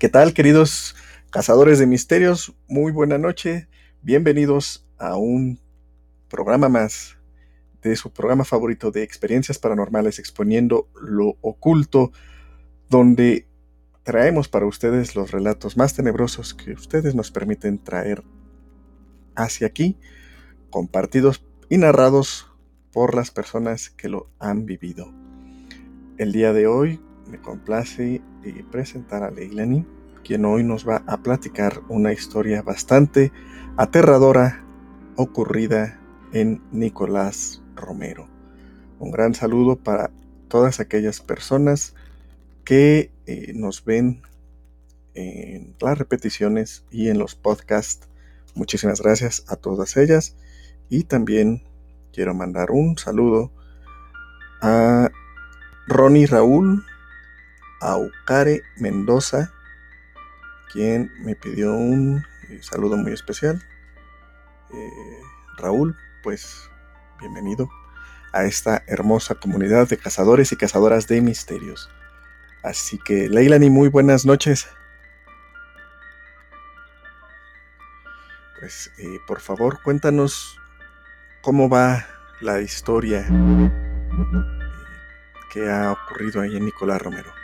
¿Qué tal, queridos cazadores de misterios? Muy buena noche. Bienvenidos a un programa más de su programa favorito de experiencias paranormales exponiendo lo oculto, donde traemos para ustedes los relatos más tenebrosos que ustedes nos permiten traer hacia aquí, compartidos y narrados por las personas que lo han vivido. El día de hoy me complace eh, presentar a Leilani, quien hoy nos va a platicar una historia bastante aterradora ocurrida en Nicolás Romero. Un gran saludo para todas aquellas personas que eh, nos ven en las repeticiones y en los podcasts. Muchísimas gracias a todas ellas y también quiero mandar un saludo a Ronnie Raúl, Aucare Mendoza, quien me pidió un eh, saludo muy especial. Eh, Raúl, pues bienvenido a esta hermosa comunidad de cazadores y cazadoras de misterios. Así que, Leilani, muy buenas noches. Pues, eh, por favor, cuéntanos cómo va la historia que ha ocurrido ahí en Nicolás Romero.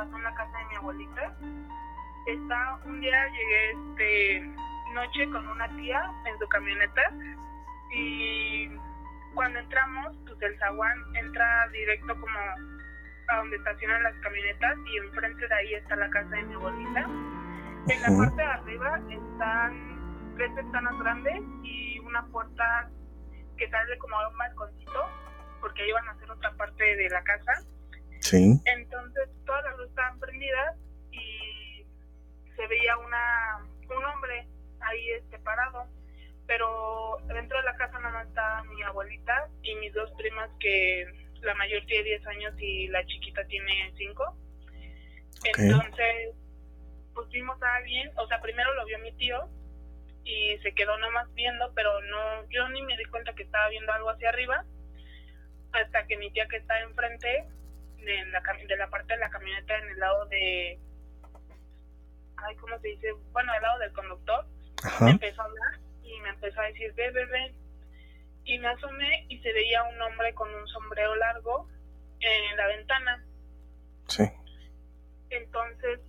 Pasó en la casa de mi abuelita. Está, un día llegué este noche con una tía en su camioneta y cuando entramos, pues el zaguán entra directo como a donde estacionan las camionetas y enfrente de ahí está la casa de mi abuelita. En la parte de arriba están tres ventanas grandes y una puerta que sale como a un balconcito porque ahí van a hacer otra parte de la casa. Sí. Entonces todas las luces estaban prendidas y se veía una un hombre ahí este parado, pero dentro de la casa nada más estaba mi abuelita y mis dos primas que la mayor tiene 10 años y la chiquita tiene 5. Entonces, pues vimos a alguien, o sea, primero lo vio mi tío y se quedó nada más viendo, pero no, yo ni me di cuenta que estaba viendo algo hacia arriba, hasta que mi tía que está enfrente de la, de la parte de la camioneta en el lado de ay cómo se dice bueno del lado del conductor. Me empezó a hablar y me empezó a decir ve ve y me asomé y se veía un hombre con un sombrero largo en la ventana. Sí. Entonces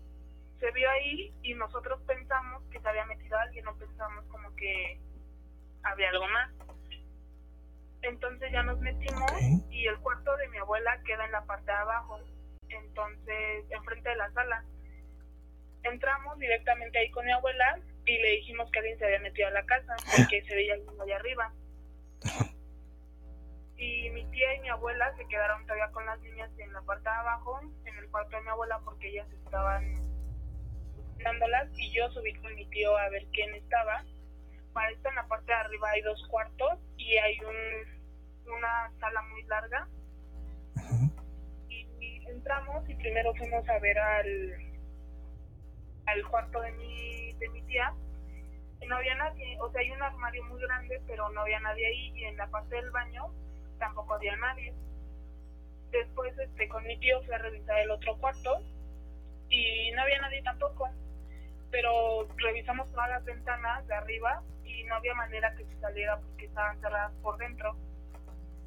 se vio ahí y nosotros pensamos que se había metido alguien no pensamos como que había algo más entonces ya nos metimos y el cuarto de mi abuela queda en la parte de abajo, entonces enfrente de la sala. Entramos directamente ahí con mi abuela y le dijimos que alguien se había metido a la casa porque se veía alguien allá arriba. Y mi tía y mi abuela se quedaron todavía con las niñas en la parte de abajo, en el cuarto de mi abuela porque ellas estaban dándolas y yo subí con mi tío a ver quién estaba para esto en la parte de arriba hay dos cuartos y hay un, una sala muy larga. y, entramos y primero fuimos a ver al, al cuarto de mi, de mi tía. Y no había nadie, o sea, hay un armario muy grande, pero no había nadie ahí. Y en la parte del baño tampoco había nadie. Después, este, con mi tío fui a revisar el otro cuarto y no había nadie tampoco. Pero revisamos todas las ventanas de arriba y no había manera que se saliera porque estaban cerradas por dentro.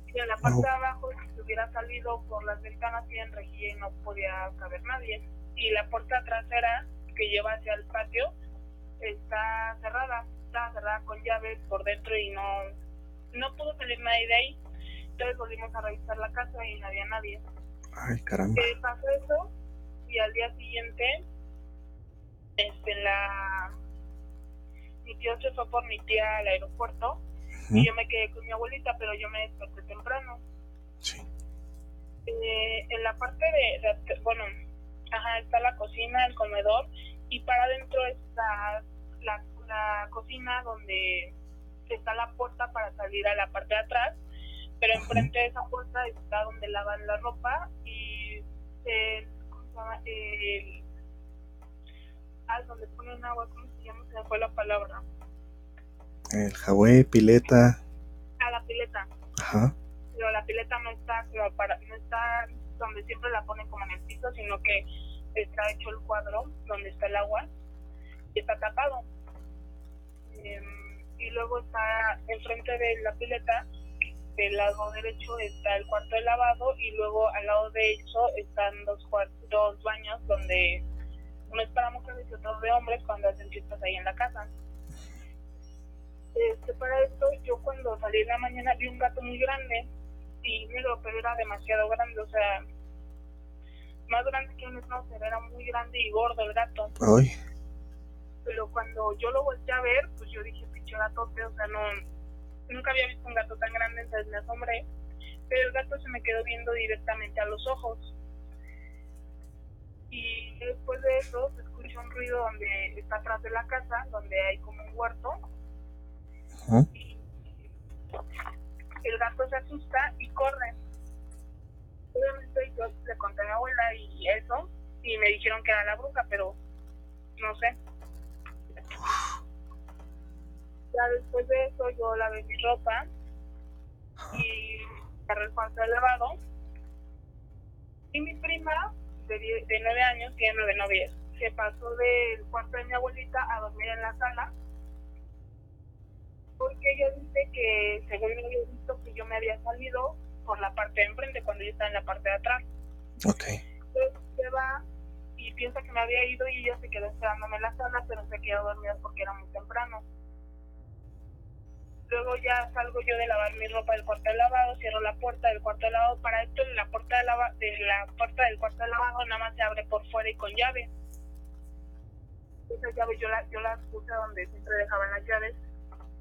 Y en la parte de abajo, si se hubiera salido por las ventanas, en rejilla y no podía caber nadie. Y la puerta trasera que lleva hacia el patio está cerrada, está cerrada con llave por dentro y no, no pudo salir nadie de ahí. Entonces volvimos a revisar la casa y no había nadie. Ay, caramba. Eh, pasó eso y al día siguiente, este, en la mi tío se fue por mi tía al aeropuerto y yo me quedé con mi abuelita, pero yo me desperté temprano. Sí. Eh, en la parte de, bueno, ajá, está la cocina, el comedor y para adentro está la, la cocina donde está la puerta para salir a la parte de atrás, pero enfrente de esa puerta está donde lavan la ropa y el, ¿cómo se llama? El, ah, donde ponen agua, ¿cómo llama? Se me fue la palabra. El Hawái, pileta. A la pileta. Ajá. Pero la pileta no está para, no está donde siempre la ponen como en el piso, sino que está hecho el cuadro donde está el agua y está tapado. Em, y luego está enfrente de la pileta, del lado derecho está el cuarto de lavado y luego al lado derecho están dos, dos baños donde uno es para mujeres y de hombres cuando hacen fiestas ahí en la casa. Este, para esto, yo cuando salí en la mañana vi un gato muy grande y negro, pero era demasiado grande, o sea, más grande que un schnauzer, era muy grande y gordo el gato. Ay. Pero cuando yo lo volteé a ver, pues yo dije, pinche gato, o sea, no, nunca había visto un gato tan grande, entonces me asombré. Pero el gato se me quedó viendo directamente a los ojos. Y después de eso se escucha un ruido donde está atrás de la casa, donde hay como un huerto. Y el gato se asusta y corre. Obviamente yo le conté a mi abuela y eso, y me dijeron que era la bruja, pero no sé. Ya después de eso yo lavé mi ropa y agarré el cuarto de lavado. Y mi prima, de, de nueve años, tiene nueve novias, se pasó del cuarto de mi abuelita a dormir en la sala porque ella dice que según me había visto que yo me había salido por la parte de enfrente cuando yo estaba en la parte de atrás. Ok. Entonces se va y piensa que me había ido y ella se quedó esperándome en la sala, pero se quedó dormida porque era muy temprano. Luego ya salgo yo de lavar mi ropa del cuarto de lavado, cierro la puerta del cuarto de lavado. Para esto, la puerta de, lava, de la puerta del cuarto de lavado nada más se abre por fuera y con llave. Esa llave yo la, yo la puse donde siempre dejaban las llaves,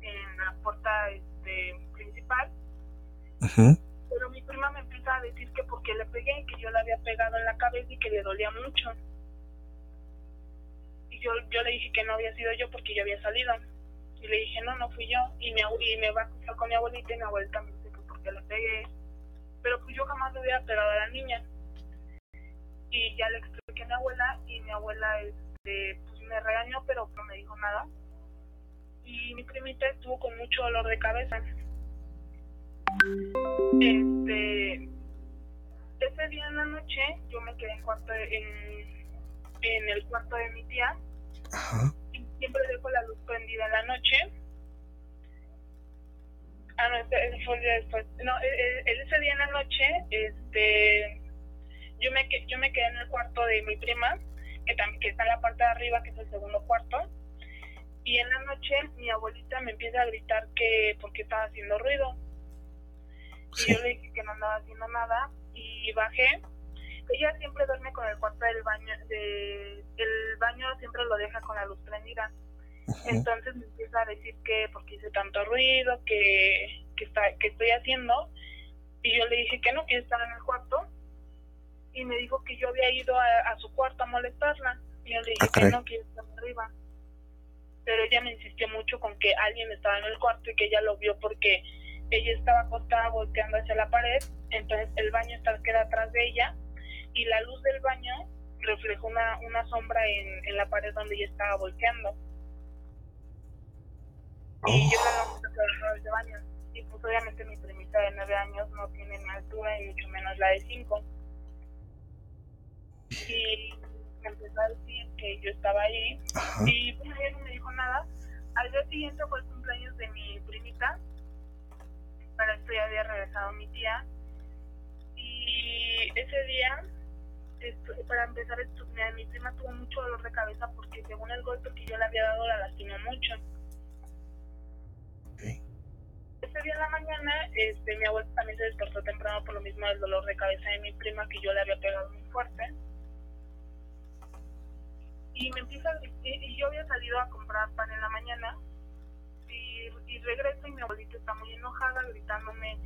en la puerta este, principal. Pero mi prima me empieza a decir que porque le pegué que yo la había pegado en la cabeza y que le dolía mucho. Y yo, yo le dije que no había sido yo porque yo había salido. Y le dije, no, no fui yo. Y me, y me va a con mi abuelita y mi abuelita me dice que porque le pegué. Pero pues yo jamás le hubiera pegado a la niña. Y ya le expliqué a mi abuela y mi abuela este, pues me regañó, pero no me dijo nada. Y mi primita estuvo con mucho dolor de cabeza. Este, ese día en la noche yo me quedé en, cuarto de, en, en el cuarto de mi tía. Ajá. Siempre dejo la luz prendida en la noche. Ah, no, ese fue el día después. No, ese día en la noche, este, yo me, yo me quedé en el cuarto de mi prima, que, también, que está en la parte de arriba, que es el segundo cuarto. Y en la noche mi abuelita me empieza a gritar que porque estaba haciendo ruido. Y yo le dije que no andaba haciendo nada y bajé. Ella siempre duerme con el cuarto del baño, de, el baño siempre lo deja con la luz prendida. Entonces me empieza a decir que porque hice tanto ruido, que, que, está, que estoy haciendo. Y yo le dije que no, que estaba en el cuarto. Y me dijo que yo había ido a, a su cuarto a molestarla. Y yo le dije que no, que estaba arriba. Pero ella me insistió mucho con que alguien estaba en el cuarto y que ella lo vio porque ella estaba acostada volteando hacia la pared, entonces el baño está, queda atrás de ella y la luz del baño reflejó una, una sombra en, en la pared donde ella estaba volteando. Y yo no me de baño. Y pues obviamente mi primita de nueve años no tiene mi altura y mucho menos la de cinco. Y me empezó a decir que yo estaba ahí Ajá. y pues ella no me dijo nada. Al día siguiente fue el cumpleaños de mi primita para esto ya había regresado mi tía y ese día para empezar mi, mi prima tuvo mucho dolor de cabeza porque según el golpe que yo le había dado la lastimó mucho. Okay. ese día en la mañana este mi abuela también se despertó temprano por lo mismo del dolor de cabeza de mi prima que yo le había pegado muy fuerte. Y me empieza y yo había salido a comprar pan en la mañana y, y regreso y mi abuelita está muy enojada gritándome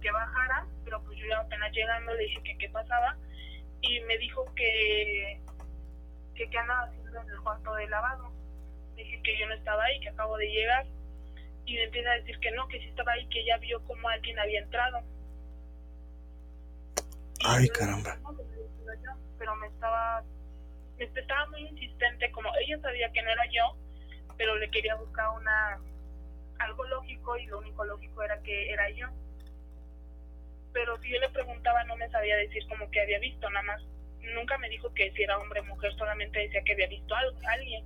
que bajara, pero pues yo ya apenas llegando le dije que qué pasaba y me dijo que que qué andaba haciendo en el cuarto de lavado. Dije que yo no estaba ahí, que acabo de llegar y me empieza a decir que no, que sí estaba ahí, que ella vio como alguien había entrado. Y Ay, yo caramba. "No, pues, no he sido yo", pero me estaba me estaba muy insistente, como ella sabía que no era yo, pero le quería buscar una lógico y lo único lógico era que era yo. Pero si yo le preguntaba no me sabía decir como que había visto, nada más. Nunca me dijo que si era hombre o mujer, solamente decía que había visto a alguien.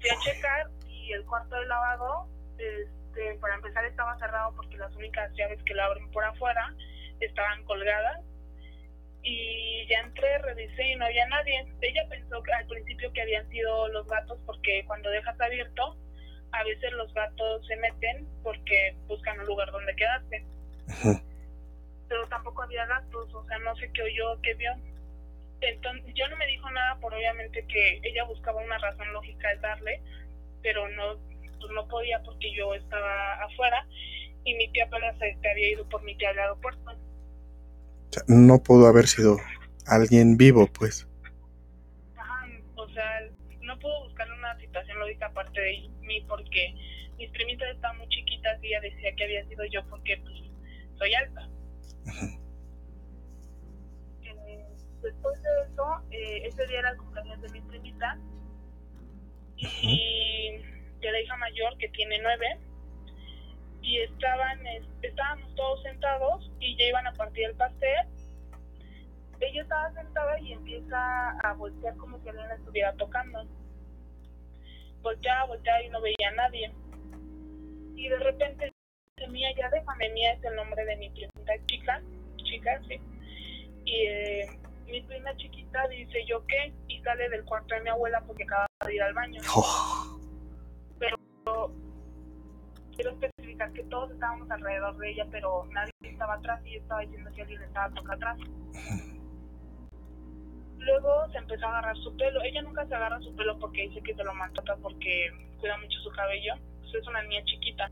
Fui a checar y el cuarto de lavado, este, para empezar estaba cerrado porque las únicas llaves que lo abren por afuera estaban colgadas y ya entré, revisé y no había nadie. Ella pensó que al principio que habían sido los gatos porque cuando dejas abierto, a veces los gatos se meten porque buscan un lugar donde quedarse. Pero tampoco había gatos, o sea, no sé qué oyó, qué vio. Entonces, yo no me dijo nada por obviamente que ella buscaba una razón lógica al darle, pero no, pues no podía porque yo estaba afuera y mi tía apenas se había ido por mi tía al aeropuerto no pudo haber sido alguien vivo, pues. Ajá, o sea, no pudo buscar una situación lógica aparte de mí porque mis primitas estaban muy chiquitas y ella decía que había sido yo porque pues soy alta. Eh, después de eso, eh, ese día era el cumpleaños de mi primita y de la hija mayor que tiene nueve. Y estaban estábamos todos sentados y ya iban a partir el pastel. Ella estaba sentada y empieza a voltear como si alguien estuviera tocando volteaba volteaba y no veía a nadie. Y de repente Mía ya déjame Mía es el nombre de mi primita chica chica sí. Y eh, mi prima chiquita dice yo qué y sale del cuarto de mi abuela porque acaba de ir al baño. Oh. pero quiero especificar que todos estábamos alrededor de ella, pero nadie estaba atrás y estaba diciendo que alguien estaba tocando atrás. Luego se empezó a agarrar su pelo. Ella nunca se agarra su pelo porque dice que se lo maltrata porque cuida mucho su cabello. Pues es una niña chiquita.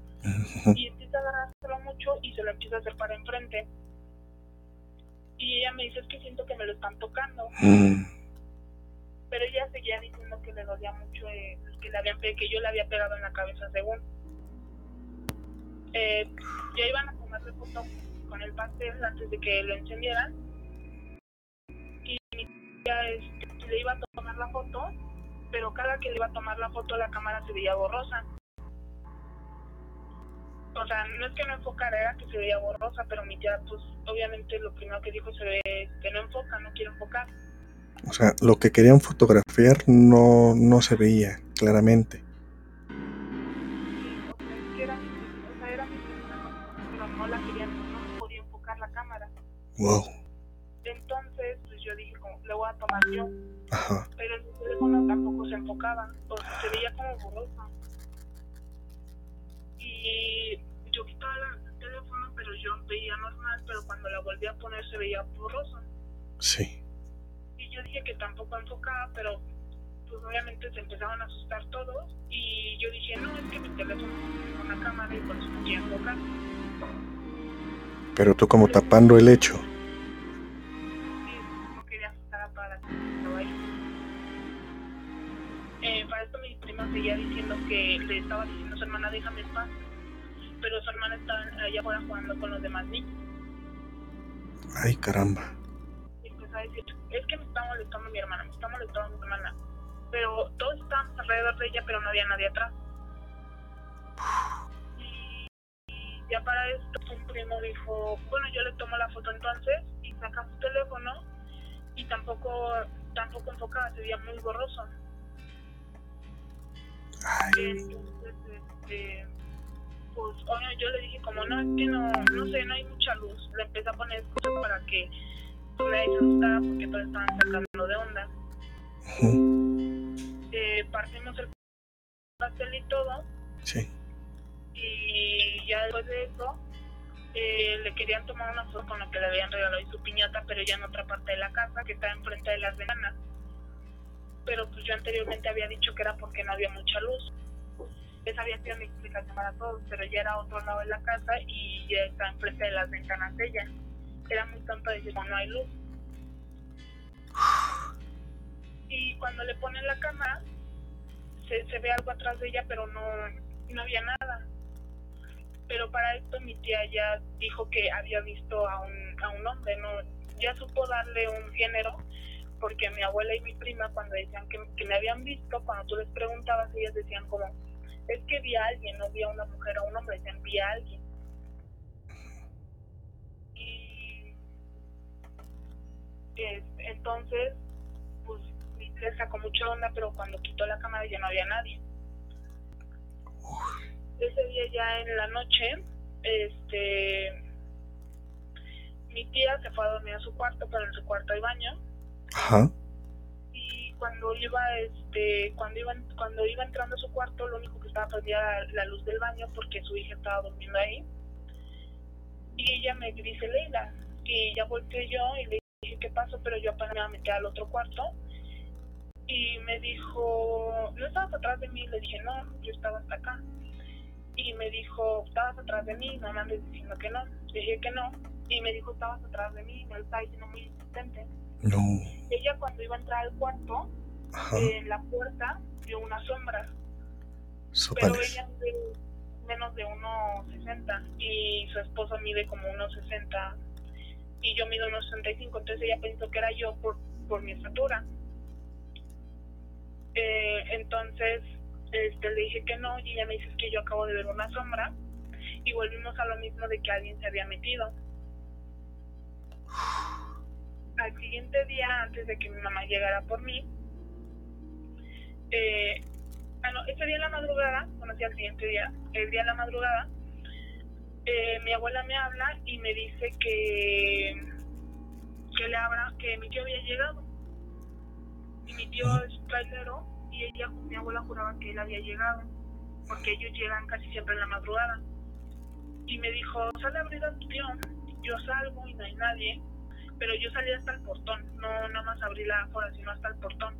Y empieza a agarrárselo mucho y se lo empieza a hacer para enfrente. Y ella me dice, es que siento que me lo están tocando. Pero ella seguía diciendo que le dolía mucho, eh, que, le habían, que yo le había pegado en la cabeza según eh, ya iban a tomarle foto con el pastel antes de que lo encendieran ya este, le iba a tomar la foto pero cada que le iba a tomar la foto la cámara se veía borrosa. O sea no es que no enfocara era que se veía borrosa pero mi tía pues obviamente lo primero que dijo se ve que no enfoca no quiere enfocar. O sea lo que querían fotografiar no no se veía claramente. Wow. Yo dije, como, le voy a tomar yo. Ajá. Pero el teléfono tampoco se enfocaba, pues se veía como borroso. Y yo quitaba el teléfono, pero yo veía normal, pero cuando la volví a poner se veía borroso. Sí. Y yo dije que tampoco enfocaba, pero pues obviamente se empezaban a asustar todos. Y yo dije, no, es que mi teléfono tiene una cámara y por eso no quiero enfocar. Pero tú como tapando el hecho. Eh, para esto mi prima seguía diciendo que le estaba diciendo a su hermana déjame en paz, pero su hermana estaba allá afuera jugando con los demás niños. Ay, caramba. Y empezó a decir, es que me está molestando mi hermana, me está molestando mi hermana. Pero todos estábamos alrededor de ella, pero no había nadie atrás. Ya para esto un primo dijo, bueno, yo le tomo la foto entonces y saca su teléfono y tampoco tampoco enfocaba, se veía muy borroso. Entonces, este, pues bueno, yo le dije como no, es que no, no sé, no hay mucha luz. Le empecé a poner cosas para que nadie se asustara porque todos estaban sacando de onda. eh, partimos el pastel y todo. Sí y ya después de eso eh, le querían tomar una foto con lo que le habían regalado y su piñata, pero ya en otra parte de la casa que está enfrente de las ventanas. Pero pues yo anteriormente había dicho que era porque no había mucha luz. Esa había sido mi explicación para todos, pero ya era otro lado de la casa y ya está enfrente de las ventanas de ella. Era muy tonto decir, no, hay luz. Y cuando le ponen la cámara, se, se ve algo atrás de ella, pero no, no había nada pero para esto mi tía ya dijo que había visto a un, a un hombre, no ya supo darle un género, porque mi abuela y mi prima cuando decían que, me habían visto, cuando tú les preguntabas, ellas decían como, es que vi a alguien, no vi a una mujer o un hombre, se vi a alguien. Y entonces, pues tía sacó mucha onda, pero cuando quitó la cámara ya no había nadie. Ese día ya en la noche, este, mi tía se fue a dormir a su cuarto, pero en su cuarto hay baño. Ajá. Y cuando iba, este, cuando iba, cuando iba entrando a su cuarto, lo único que estaba prendida era la luz del baño porque su hija estaba durmiendo ahí. Y ella me dice, Leila, y ya volteé yo y le dije, ¿qué pasó? Pero yo apenas me iba a meter al otro cuarto. Y me dijo, ¿no estabas atrás de mí? Le dije, no, yo estaba hasta acá. Y me dijo, ¿estabas atrás de mí? No me andes diciendo que no. Le dije que no. Y me dijo, estabas atrás de mí. Me estaba diciendo muy insistente. No. Ella cuando iba a entrar al cuarto, Ajá. en la puerta vio una sombra. Pero ella mide menos de 1,60 y su esposo mide como 1,60 y yo mido 1,65. Entonces ella pensó que era yo por, por mi estatura. Eh, entonces este, le dije que no y ella me dice "Es que yo acabo de ver una sombra y volvimos a lo mismo de que alguien se había metido. Al siguiente día, antes de que mi mamá llegara por mí, eh, ah, no, ese día en la madrugada, bueno, sí, al siguiente día, el día en la madrugada, eh, mi abuela me habla y me dice que, que le abra, que mi tío había llegado. Y mi tío es trailero y ella, mi abuela juraba que él había llegado, porque ellos llegan casi siempre en la madrugada. Y me dijo, sale a abrir a tu tío. Yo salgo y no hay nadie, pero yo salí hasta el portón, no nada más abrí la afuera, sino hasta el portón.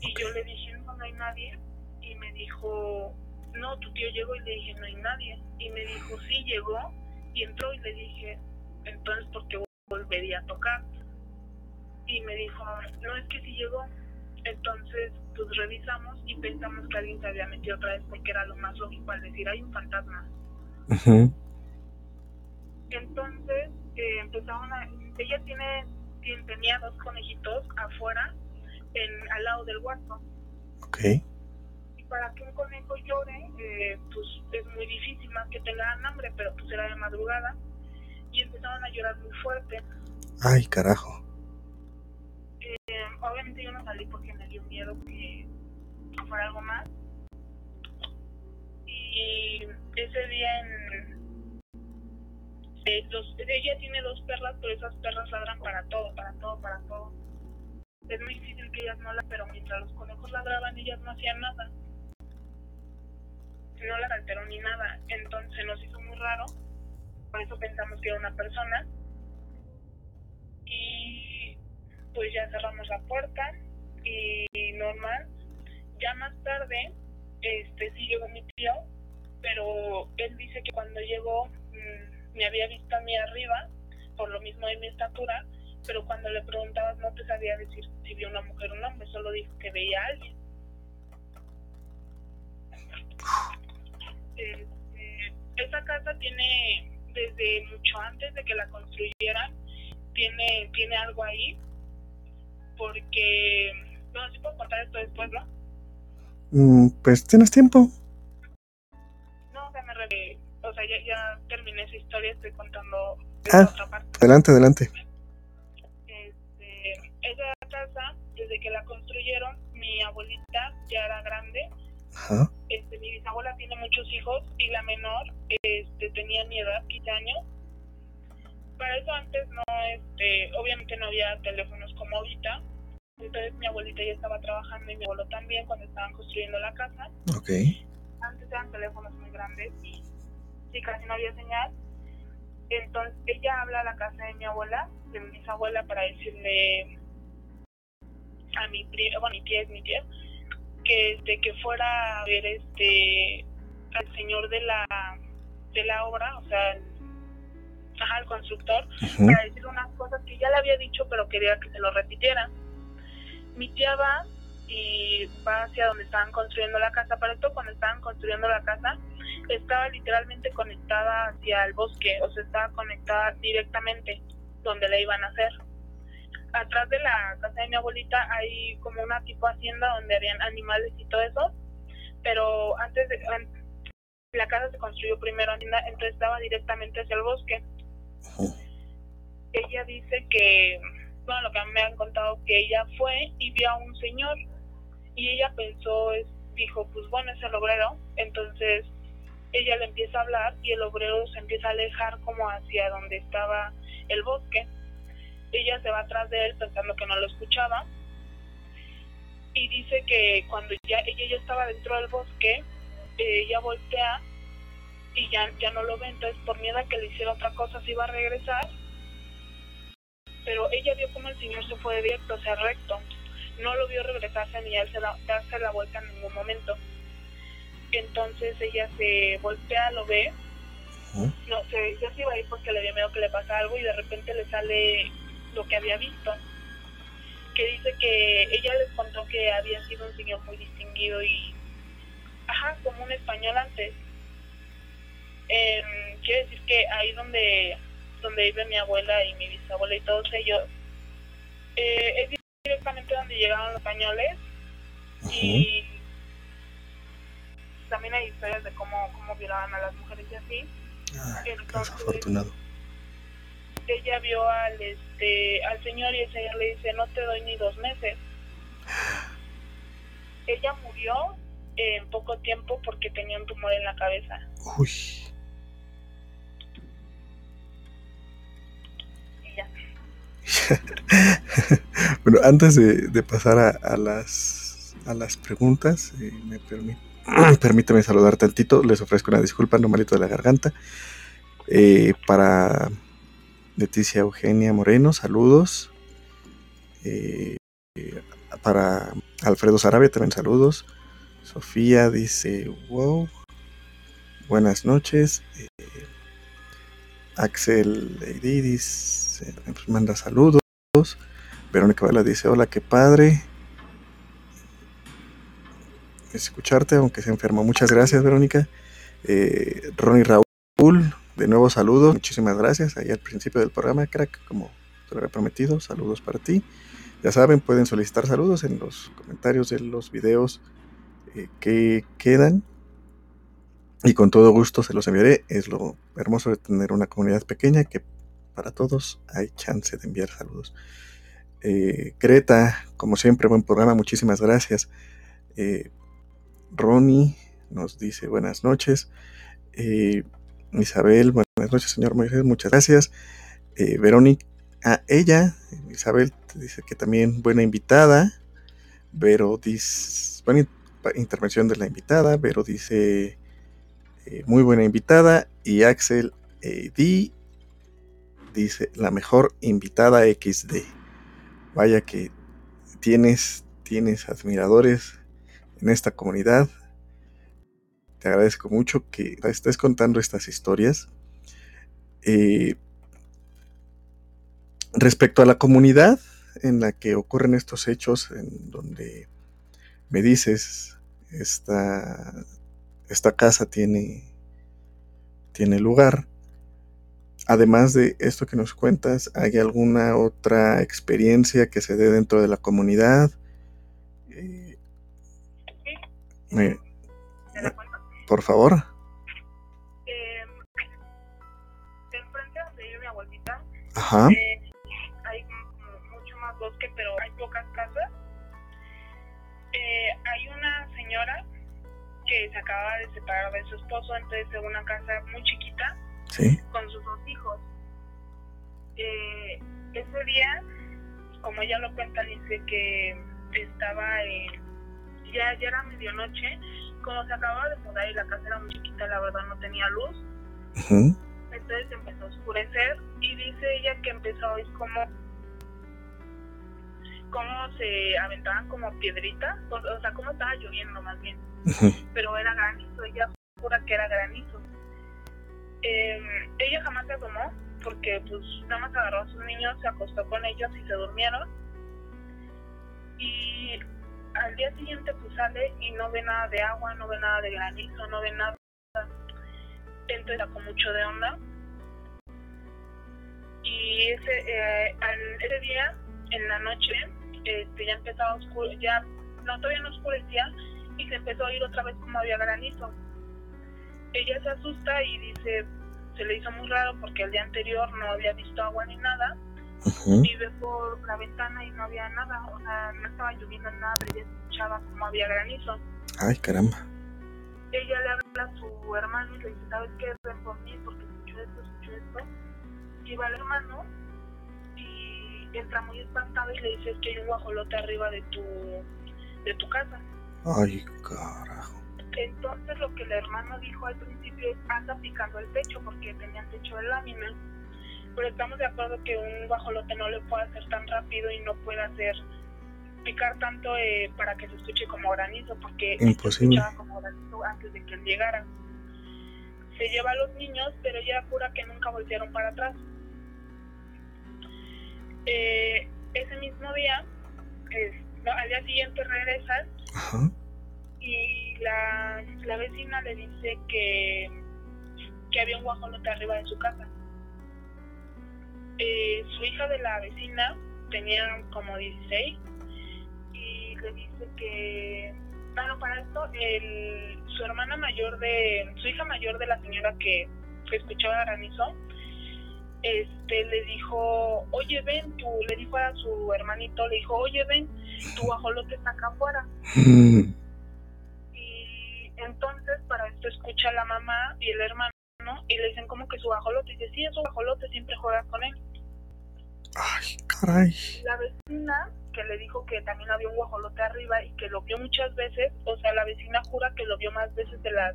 Y yo le dije, no, no hay nadie. Y me dijo, no, tu tío llegó y le dije, no hay nadie. Y me dijo, sí llegó. Y entró y le dije, entonces, ¿por qué volvería a tocar? Y me dijo, no, es que sí llegó. Entonces, pues revisamos y pensamos que alguien se había metido otra vez porque era lo más lógico al decir, hay un fantasma. Ujú. Entonces, eh, empezaron a... Ella tiene, tiene- tenía dos conejitos afuera, en, al lado del huerto. Ok. y para que un conejo llore, eh, pues es muy difícil, más que tengan hambre, pero pues era de madrugada. Y empezaron a llorar muy fuerte. Ay, carajo. Eh, obviamente yo no salí porque me dio miedo que fuera algo más. Y ese día en... eh, los- ella tiene dos perras, pero esas perras ladran para todo, para todo, para todo. Es muy difícil que ellas no la, pero mientras los conejos ladraban, ellas no hacían nada. No las alteró ni nada. Entonces nos hizo muy raro. Por eso pensamos que era una persona. Y pues ya cerramos la puerta y normal. Ya más tarde, este sí llegó mi tío, pero él dice que cuando llegó mm, me había visto a mí arriba, por lo mismo de mi estatura, pero cuando le preguntabas no te sabía decir si vio una mujer o un hombre, solo dijo que veía a alguien. Este, esa casa tiene, desde mucho antes de que la construyeran, tiene, tiene algo ahí, porque, no, si puedo contar esto después, ¿no? Mm, pues tienes tiempo. No, o sea, me re- o sea ya, ya terminé esa historia, estoy contando Ah. otra parte. Adelante, adelante. Este, esa casa, desde que la construyeron, mi abuelita ya era grande, Ajá. este, mi bisabuela tiene muchos hijos y la menor este, tenía mi edad, 15 años. Para eso antes no, este, obviamente no había teléfonos como ahorita. Entonces mi abuelita ya estaba trabajando y mi abuelo también cuando estaban construyendo la casa. Ok. Antes eran teléfonos muy grandes y, y casi no había señal. Entonces ella habla a la casa de mi abuela, de mi bisabuela, para decirle a mi prima, bueno, mi tía es mi tía, que este que fuera a ver este al señor de la de la obra, o sea, el, ajá, el constructor, para decirle unas cosas que ya le había dicho, pero quería que se lo repitiera. Mi tía va y va hacia donde estaban construyendo la casa. Para esto, cuando estaban construyendo la casa, estaba literalmente conectada hacia el bosque, o sea, estaba conectada directamente donde la iban a hacer. Atrás de la casa de mi abuelita hay como una tipo hacienda donde habían animales y todo eso, pero antes de la casa se construyó primero, entonces estaba directamente hacia el bosque. Ella dice que, bueno, lo que me han contado, que ella fue y vio a un señor y ella pensó, dijo, pues bueno, es el obrero, entonces ella le empieza a hablar y el obrero se empieza a alejar como hacia donde estaba el bosque. Ella se va atrás de él pensando que no lo escuchaba. Y dice que cuando ya ella ya estaba dentro del bosque, eh, ella voltea y ya, ya no lo ve, entonces por miedo a que le hiciera otra cosa se iba a regresar, pero ella vio como el señor se fue directo, o sea, recto, no lo vio regresarse ni darse la, darse la vuelta en ningún momento. Entonces ella se voltea, lo ve, no sé, ya se iba a ir porque le dio miedo que le pasa algo y de repente le sale lo que había visto que dice que ella les contó que había sido un señor muy distinguido y, ajá, como un español antes. Eh, quiere decir que ahí donde, donde vive mi abuela y mi bisabuela y todos ellos, eh, es directamente donde llegaron los españoles y también hay historias de cómo, cómo violaban a las mujeres y así. Ah, afortunado ella vio al este al señor y el señor le dice no te doy ni dos meses ella murió en poco tiempo porque tenía un tumor en la cabeza Uy. bueno antes de, pasar a, las a las preguntas eh, me permite permítame saludar tantito les ofrezco una disculpa no malito de la garganta eh, para Leticia Eugenia Moreno, saludos. Eh, para Alfredo Sarabia también saludos. Sofía dice, wow, buenas noches. Eh, Axel Leididis pues, manda saludos. Verónica Vela dice, hola, qué padre. Escucharte, aunque se enfermó. Muchas gracias, Verónica. Eh, Ronnie Raúl de nuevo saludos, muchísimas gracias. Ahí al principio del programa, crack, como te lo había prometido, saludos para ti. Ya saben, pueden solicitar saludos en los comentarios de los videos eh, que quedan. Y con todo gusto se los enviaré. Es lo hermoso de tener una comunidad pequeña que para todos hay chance de enviar saludos. Eh, como siempre, buen programa, muchísimas gracias. Eh, Ronnie nos dice buenas noches. Eh, Isabel, buenas noches, señor Moisés, muchas gracias. Eh, Verónica, a ella, Isabel, dice que también buena invitada. Vero dice, buena intervención de la invitada. Vero dice, eh, muy buena invitada. Y Axel eh, D dice, la mejor invitada XD. Vaya que tienes, tienes admiradores en esta comunidad te agradezco mucho que estés contando estas historias. Eh, respecto a la comunidad en la que ocurren estos hechos, en donde me dices, esta, esta casa tiene, tiene lugar, además de esto que nos cuentas, ¿hay alguna otra experiencia que se dé dentro de la comunidad? Eh, por favor. Eh, enfrente donde vive mi abuelita, Ajá. Eh, hay mucho más bosque, pero hay pocas casas. Eh, hay una señora que se acaba de separar de su esposo, entonces en una casa muy chiquita, ¿Sí? con sus dos hijos. Eh, ese día, como ella lo cuenta, dice que estaba en, ya, ya era medianoche como se acababa de mudar y la casa era muy chiquita, la verdad no tenía luz. Entonces empezó a oscurecer y dice ella que empezó a oír como cómo se aventaban como piedritas, o, sea, cómo estaba lloviendo más bien, pero era granizo, ella jura que era granizo. Em, ella jamás se asomó porque pues nada más agarró a sus niños, se acostó con ellos y se durmieron. Y al día siguiente pues sale y no ve nada de agua, no ve nada de granizo, no ve nada. Entonces con mucho de onda. Y ese, eh, ese día, en la noche, este, ya empezaba a oscurecer, ya no, todavía no oscurecía, y se empezó a oír otra vez como había granizo. Ella se asusta y dice, se le hizo muy raro porque el día anterior no había visto agua ni nada. Y ve por la ventana y no había nada, o sea, no estaba lloviendo nada, pero ella escuchaba como había granizo. Ay, caramba. Ella le habla a su hermano y le dice, ¿sabes qué? Ven por mí porque escucho esto, escucho esto. Y va el hermano entra muy espantado y le dice que hay un guajolote arriba de tu, de tu casa. Ay, carajo. Entonces lo que el hermano dijo al principio es anda picando el techo porque tenían techo de lámina. Pero estamos de acuerdo que un guajolote no le puede hacer tan rápido y no puede hacer picar tanto eh, para que se escuche como granizo porque Imposible. se escuchaba como granizo antes de que él llegara. Se lleva a los niños, pero ella jura que nunca voltearon para atrás. Eh, ese mismo día, es, no, al día siguiente regresan Ajá. y la, la vecina le dice que, que había un guajolote arriba de su casa. Eh, su hija de la vecina tenía como 16 y le dice que, bueno, para esto, el, su hermana mayor de, su hija mayor de la señora que, que escuchaba granizo, este, le dijo, oye, ven, tú, le dijo a su hermanito, le dijo, oye, ven, tu guajolote está acá afuera. Mm, Y entonces para esto escucha la mamá y el hermano y le dicen como que su guajolote. Y dice, sí, es su guajolote, siempre juega con él. Ay, caray. La vecina que le dijo que también había un guajolote arriba y que lo vio muchas veces, o sea, la vecina jura que lo vio más veces de las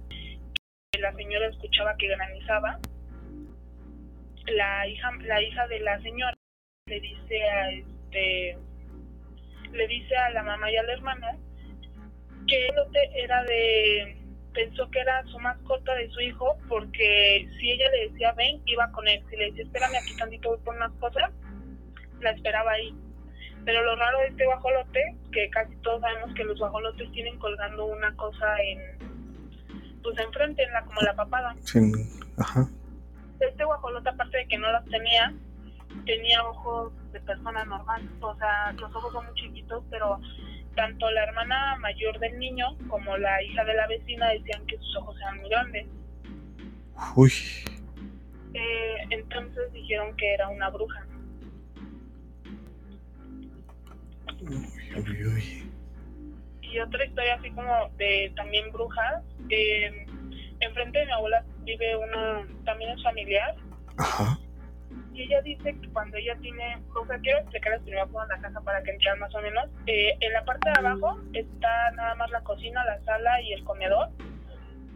que la señora escuchaba que granizaba. La hija, la hija de la señora le dice a este le dice a la mamá y al hermano que el era de pensó que era su mascota de su hijo porque si ella le decía ven iba con él. Si le decía espérame aquí tantito voy por unas cosas la esperaba ahí. Pero lo raro de este guajolote que casi todos sabemos que los guajolotes tienen colgando una cosa en pues enfrente en la como la papada. Sin- Ajá. Este guajolote aparte de que no las tenía tenía ojos de persona normal o sea los ojos son muy chiquitos pero tanto la hermana mayor del niño como la hija de la vecina decían que sus ojos eran muy grandes Uy. Eh, entonces dijeron que era una bruja Uy, uy, uy. y otra historia así como de también brujas eh, enfrente de mi abuela vive una también es familiar Ajá. y ella dice que cuando ella tiene, o sea, quiero explicarles primero cómo es la casa para que entiendan más o menos. Eh, en la parte de abajo está nada más la cocina, la sala y el comedor.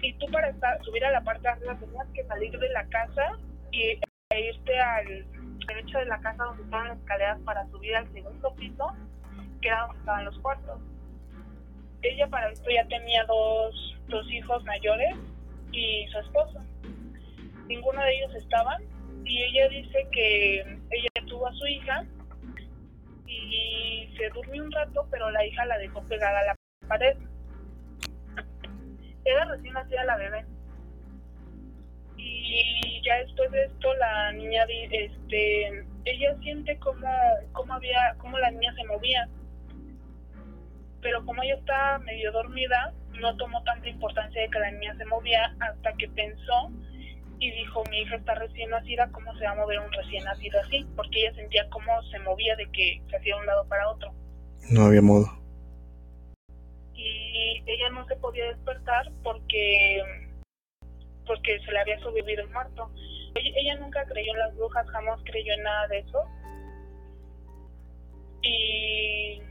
Y tú para estar, subir a la parte de arriba tenías que salir de la casa y e irte al derecho de la casa donde estaban las escaleras para subir al segundo piso, que era donde estaban los cuartos. Ella para esto ya tenía dos, dos hijos mayores y su esposo. Ninguno de ellos estaban y ella dice que ella tuvo a su hija y se durmió un rato, pero la hija la dejó pegada a la pared. Era recién nacida la bebé. Y ya después de esto la niña este ella siente como como había como la niña se movía. Pero como ella estaba medio dormida, no tomó tanta importancia de que la niña se movía hasta que pensó y dijo, mi hija está recién nacida, ¿cómo se va a mover un recién nacido así? Porque ella sentía cómo se movía de que se hacía de un lado para otro. No había modo. Y ella no se podía despertar porque porque se le había sobrevivido el muerto. Ella, ella nunca creyó en las brujas, jamás creyó en nada de eso. Y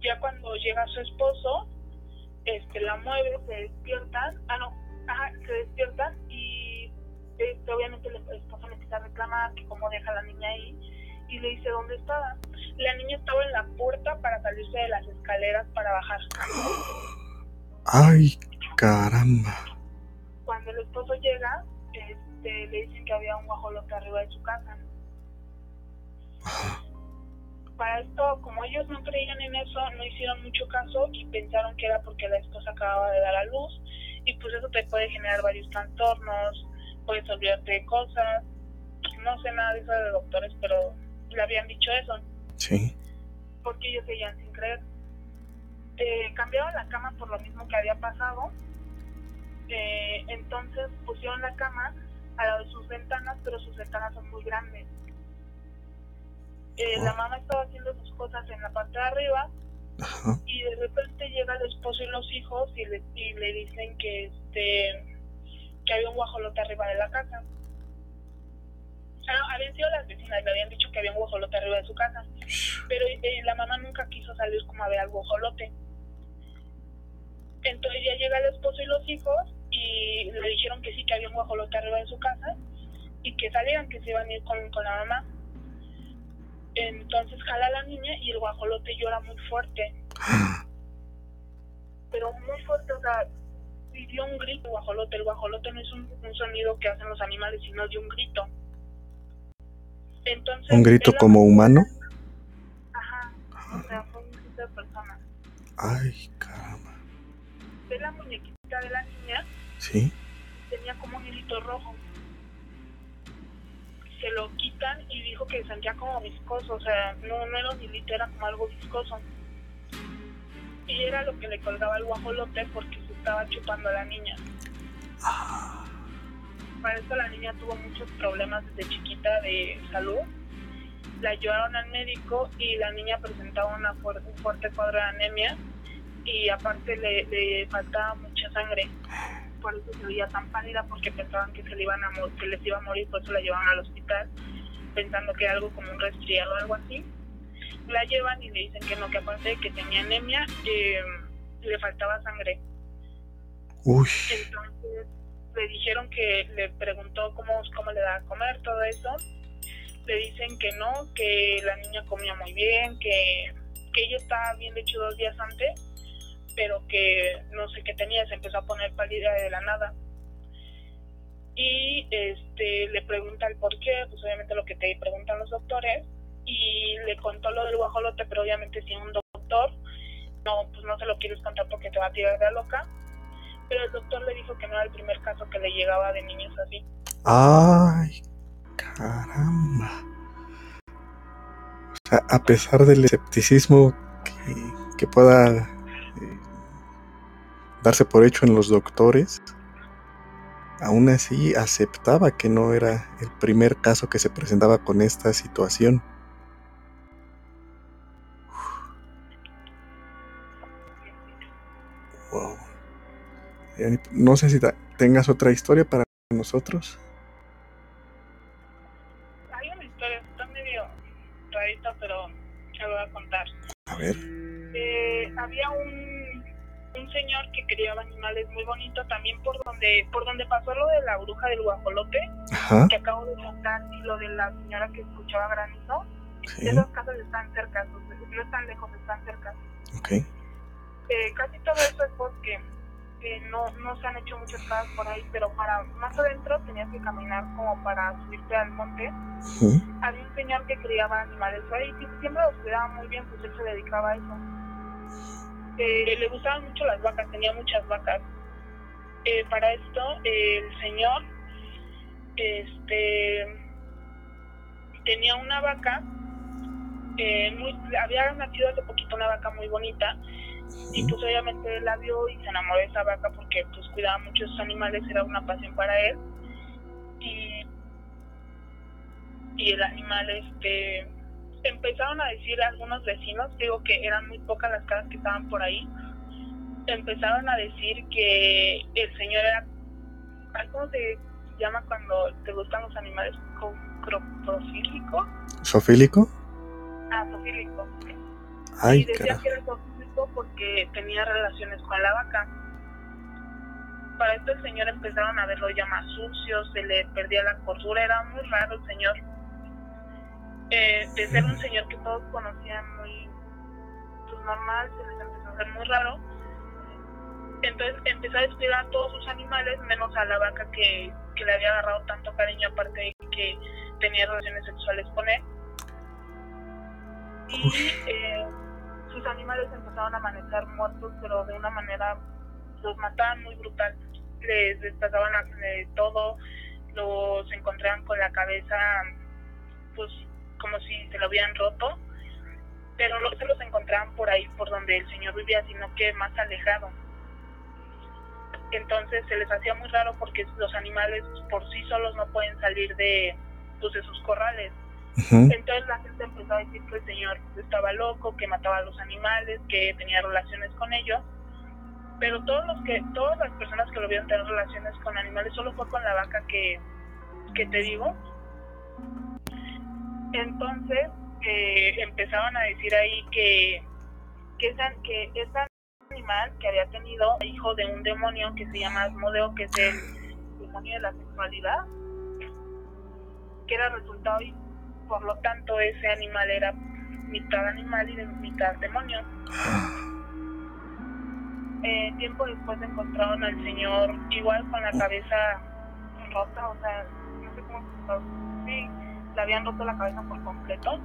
ya cuando llega su esposo, este la mueve, se despiertan, ah no, ajá, se despiertan y este, obviamente el esposo le empieza a reclamar que cómo deja a la niña ahí y le dice dónde estaba. La niña estaba en la puerta para salirse de las escaleras para bajar. Ay, caramba. Cuando el esposo llega, este, le dicen que había un guajolote arriba de su casa. Para esto, como ellos no creían en eso, no hicieron mucho caso y pensaron que era porque la esposa acababa de dar a luz y pues eso te puede generar varios trastornos, puedes olvidarte de cosas. No sé nada de eso de doctores, pero le habían dicho eso Sí. porque ellos seguían sin creer. eh, cambiaron la cama por lo mismo que había pasado. Eh, entonces pusieron la cama a la de sus ventanas, pero sus ventanas son muy grandes. Eh, La mamá estaba haciendo sus cosas en la parte de arriba Ajá. y de repente llega el esposo y los hijos y le, y le dicen que este que había un guajolote arriba de la casa. O sea, habían sido las vecinas, le habían dicho que había un guajolote arriba de su casa, pero eh, la mamá nunca quiso salir como a ver al guajolote. Entonces ya llega el esposo y los hijos y le dijeron que sí, que había un guajolote arriba de su casa y que salieran, que se iban a ir con, con la mamá. Entonces jala a la niña y el guajolote llora muy fuerte pero muy fuerte, o sea, y dio un grito guajolote. El guajolote no es un, un sonido que hacen los animales, sino dio un grito. Entonces, ¿Un grito como humano? Ajá, o sea, fue un grito de persona. Ay, caramba. Ve la muñequita de la niña, ¿Sí? tenía como un hilito rojo. Se lo quitan y dijo que sentía como viscoso, o sea, no, no era un era como algo viscoso. Y era lo que le colgaba el guajolote porque se estaba chupando a la niña. Para eso la niña tuvo muchos problemas desde chiquita de salud. La llevaron al médico y la niña presentaba una fuer- un fuerte cuadro de anemia y aparte le, le faltaba mucha sangre. Por eso se veía tan pálida porque pensaban que se, le iban a que les iba a morir, por eso la llevaron al hospital pensando que era algo como un resfriado o algo así. La llevan y le dicen que no, que aparte de que tenía anemia, eh, le faltaba sangre. uy. Entonces le dijeron que le preguntó cómo, cómo le da a comer, todo eso. Le dicen que no, que la niña comía muy bien, que, que ella estaba bien, de hecho, dos días antes, pero que no sé qué tenía, se empezó a poner pálida de la nada. Y este le pregunta el por qué, pues obviamente lo que te preguntan los doctores, y le contó lo del guajolote, pero obviamente si un doctor, no, pues no se lo quieres contar porque te va a tirar de la loca pero el doctor le dijo que no era el primer caso que le llegaba de niños así. Ay, caramba. O sea, a pesar del escepticismo que, pueda darse por hecho en los doctores, aún así aceptaba que no era el primer caso que se presentaba con esta situación. Wow. Yani, No sé si tengas otra historia para nosotros. Muy bonitos también por donde por donde pasó lo de la bruja del guajolote Ajá. que acabo de contar y lo de la señora que escuchaba granizo. Sí. Esas casas están cerca, no están lejos, están cerca. Eh, casi todo eso es bosque. Eh, no, no se han hecho muchas casas por ahí, pero para más adentro tenías que caminar como para subirte al monte. Había un señor que criaba animales ahí y siempre los cuidaba muy bien, pues él se dedicaba a eso. Eh, le gustaban mucho las vacas, tenía muchas vacas. Eh, para esto, eh, el señor este, tenía una vaca, eh, muy, había nacido hace poquito una vaca muy bonita y pues obviamente él la vio y se enamoró de esa vaca porque pues cuidaba mucho sus animales, era una pasión para él. Y, y el animal, este, empezaron a decir algunos vecinos, digo que eran muy pocas las casas que estaban por ahí, empezaron a decir que el señor era, ¿cómo se llama cuando te gustan los animales? Co- Coprofílico. ¿Sofílico? Ah, zoofílico. Ay, y decía carajo. que era zoofílico porque tenía relaciones con la vaca. Para esto el señor empezaron a verlo ya más sucio, se le perdía la cordura, era muy raro el señor. Eh, de ser un señor que todos conocían muy pues, normal, se les empezó a hacer muy raro. Entonces empezó a descuidar a todos sus animales, menos a la vaca que, que le había agarrado tanto cariño, aparte de que tenía relaciones sexuales con él. Y eh, sus animales empezaron a amanecer muertos, pero de una manera, los mataban muy brutal. Les despedazaban la- de todo, los encontraban con la cabeza, pues como si se lo hubieran roto. pero no se los encontraban por ahí, por donde el señor vivía, sino que más alejado. Entonces se les hacía muy raro porque los animales por sí solos no pueden salir de, pues, de sus corrales. Entonces la gente empezó a decir que el señor estaba loco, que mataba a los animales, que tenía relaciones con ellos. Pero todos los que, todas las personas que lo vieron tener relaciones con animales, solo fue con la vaca que, que te digo. Entonces eh, empezaban a decir ahí que, que, esa, que ese que había tenido hijo de un demonio que se llama Asmodeo, que es el demonio de la sexualidad, que era resultado y por lo tanto ese animal era mitad animal y de mitad demonio. Eh, tiempo después encontraron al señor igual con la cabeza rota, o sea, no sé cómo sí, le habían roto la cabeza por completo.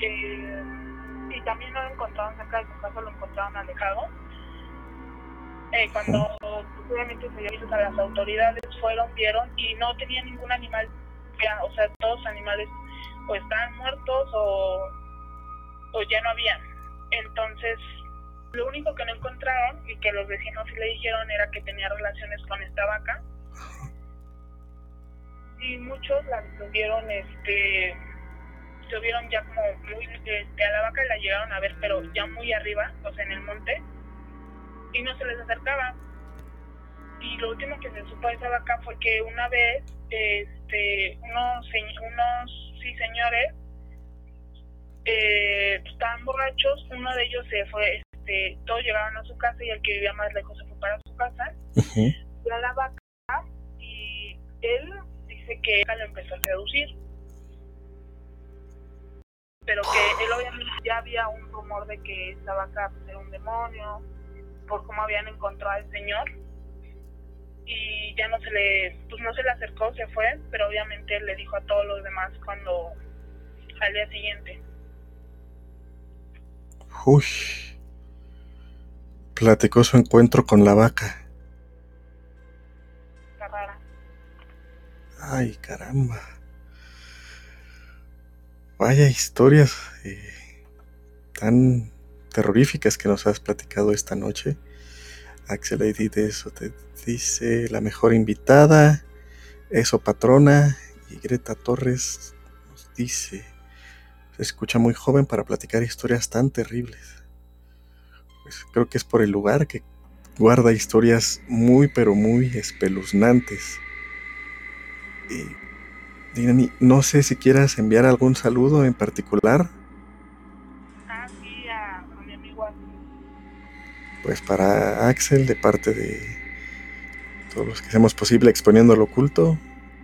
Eh, y también no lo encontraron cerca de su casa, lo encontraron alejado. Eh, cuando obviamente se dio a las autoridades, fueron, vieron y no tenía ningún animal, o sea, todos los animales o estaban muertos o, o ya no habían. Entonces, lo único que no encontraron y que los vecinos sí le dijeron era que tenía relaciones con esta vaca. Y muchos la vieron, este, se vieron ya como muy, este, llegaron a ver, pero ya muy arriba, o sea, en el monte, y no se les acercaba. Y lo último que se supo de esa vaca fue que una vez, este, unos, unos sí, señores, eh, estaban borrachos, uno de ellos se fue, este, todos llegaron a su casa y el que vivía más lejos se fue para su casa, uh a la vaca y él dice que lo empezó a seducir pero que él obviamente ya había un rumor de que esta vaca pues, era un demonio, por cómo habían encontrado al señor, y ya no se le, pues no se le acercó, se fue, pero obviamente le dijo a todos los demás cuando, al día siguiente. Uy, platicó su encuentro con la vaca. Está rara. Ay, caramba. Vaya historias eh, tan terroríficas que nos has platicado esta noche. Axel de eso te dice la mejor invitada, eso patrona, y Greta Torres nos dice, se escucha muy joven para platicar historias tan terribles. Pues creo que es por el lugar que guarda historias muy pero muy espeluznantes. Y Dinani, no sé si quieras enviar algún saludo en particular. Ah, sí, a, mi amigo Pues para Axel, de parte de todos los que hacemos posible exponiendo lo oculto,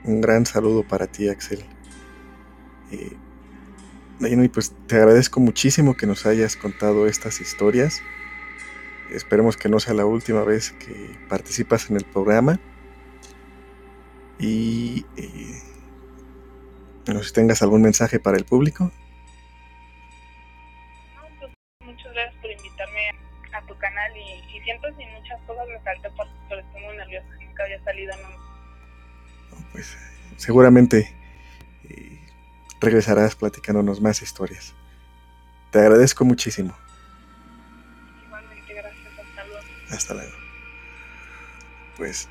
un gran saludo para ti, Axel. Eh, Dinani, pues te agradezco muchísimo que nos hayas contado estas historias. Esperemos que no sea la última vez que participas en el programa. Y eh, no sé si tengas algún mensaje para el público. No, pues, muchas gracias por invitarme a tu canal y, siento si muchas cosas me salté porque estoy muy nerviosa, nunca había salido. No. pues seguramente eh, regresarás platicándonos más historias. Te agradezco muchísimo. Igualmente, gracias. Hasta luego. Hasta luego. Pues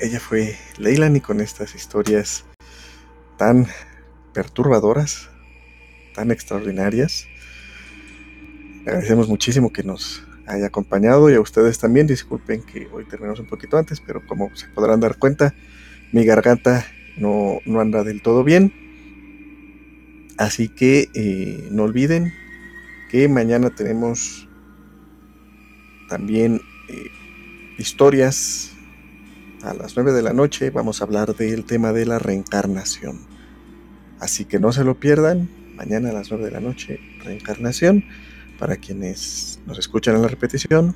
ella fue Leilani con estas historias tan perturbadoras, tan extraordinarias. agradecemos muchísimo que nos haya acompañado y a ustedes también. Disculpen que hoy terminamos un poquito antes, pero como se podrán dar cuenta, mi garganta no, anda del todo bien. Así que eh, no olviden que mañana tenemos también eh, historias a las 9 de la noche. Vamos a hablar del tema de la reencarnación. Así que no se lo pierdan. Mañana a las 9 de la noche, reencarnación. Para quienes nos escuchan en la repetición,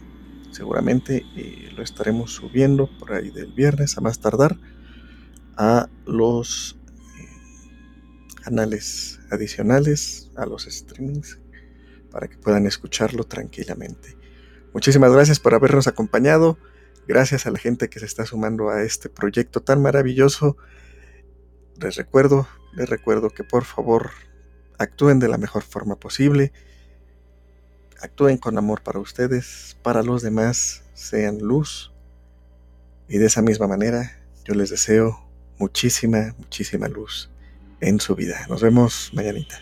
seguramente eh, lo estaremos subiendo por ahí del viernes a más tardar a los eh, canales adicionales, a los streamings, para que puedan escucharlo tranquilamente. Muchísimas gracias por habernos acompañado. Gracias a la gente que se está sumando a este proyecto tan maravilloso. Les recuerdo les recuerdo que por favor actúen de la mejor forma posible, actúen con amor para ustedes, para los demás, sean luz. Y de esa misma manera, yo les deseo muchísima, muchísima luz en su vida. Nos vemos mañanita.